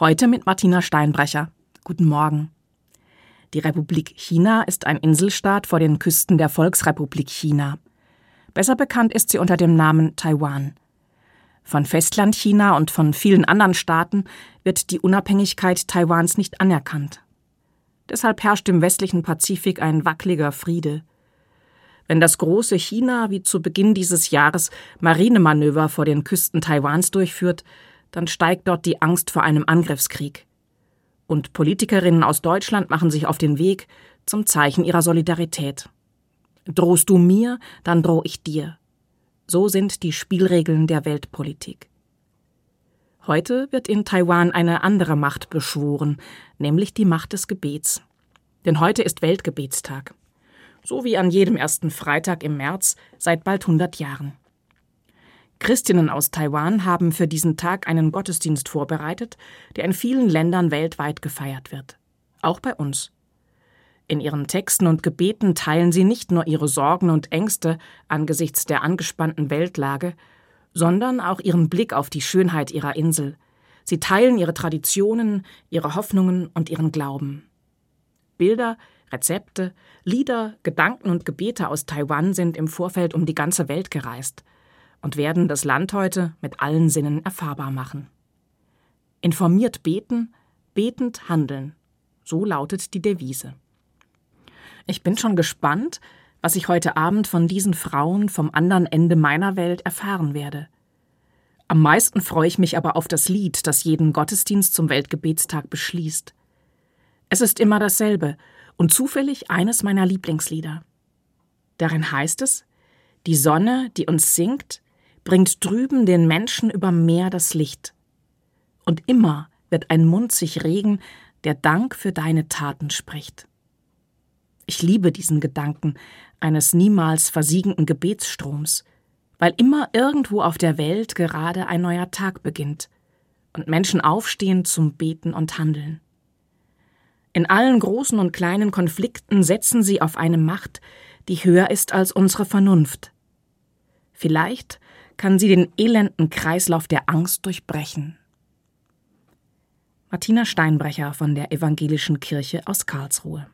Heute mit Martina Steinbrecher. Guten Morgen. Die Republik China ist ein Inselstaat vor den Küsten der Volksrepublik China. Besser bekannt ist sie unter dem Namen Taiwan. Von Festlandchina und von vielen anderen Staaten wird die Unabhängigkeit Taiwans nicht anerkannt. Deshalb herrscht im westlichen Pazifik ein wackeliger Friede. Wenn das große China wie zu Beginn dieses Jahres Marinemanöver vor den Küsten Taiwans durchführt, dann steigt dort die Angst vor einem Angriffskrieg. Und Politikerinnen aus Deutschland machen sich auf den Weg zum Zeichen ihrer Solidarität. Drohst du mir, dann droh ich dir. So sind die Spielregeln der Weltpolitik. Heute wird in Taiwan eine andere Macht beschworen, nämlich die Macht des Gebets. Denn heute ist Weltgebetstag. So wie an jedem ersten Freitag im März seit bald 100 Jahren. Christinnen aus Taiwan haben für diesen Tag einen Gottesdienst vorbereitet, der in vielen Ländern weltweit gefeiert wird. Auch bei uns. In ihren Texten und Gebeten teilen sie nicht nur ihre Sorgen und Ängste angesichts der angespannten Weltlage, sondern auch ihren Blick auf die Schönheit ihrer Insel. Sie teilen ihre Traditionen, ihre Hoffnungen und ihren Glauben. Bilder, Rezepte, Lieder, Gedanken und Gebete aus Taiwan sind im Vorfeld um die ganze Welt gereist – und werden das Land heute mit allen Sinnen erfahrbar machen. Informiert beten, betend handeln. So lautet die Devise. Ich bin schon gespannt, was ich heute Abend von diesen Frauen vom anderen Ende meiner Welt erfahren werde. Am meisten freue ich mich aber auf das Lied, das jeden Gottesdienst zum Weltgebetstag beschließt. Es ist immer dasselbe und zufällig eines meiner Lieblingslieder. Darin heißt es, die Sonne, die uns singt, bringt drüben den Menschen über Meer das Licht. Und immer wird ein Mund sich regen, der Dank für deine Taten spricht. Ich liebe diesen Gedanken eines niemals versiegenden Gebetsstroms, weil immer irgendwo auf der Welt gerade ein neuer Tag beginnt und Menschen aufstehen zum Beten und Handeln. In allen großen und kleinen Konflikten setzen sie auf eine Macht, die höher ist als unsere Vernunft. Vielleicht kann sie den elenden Kreislauf der Angst durchbrechen. Martina Steinbrecher von der Evangelischen Kirche aus Karlsruhe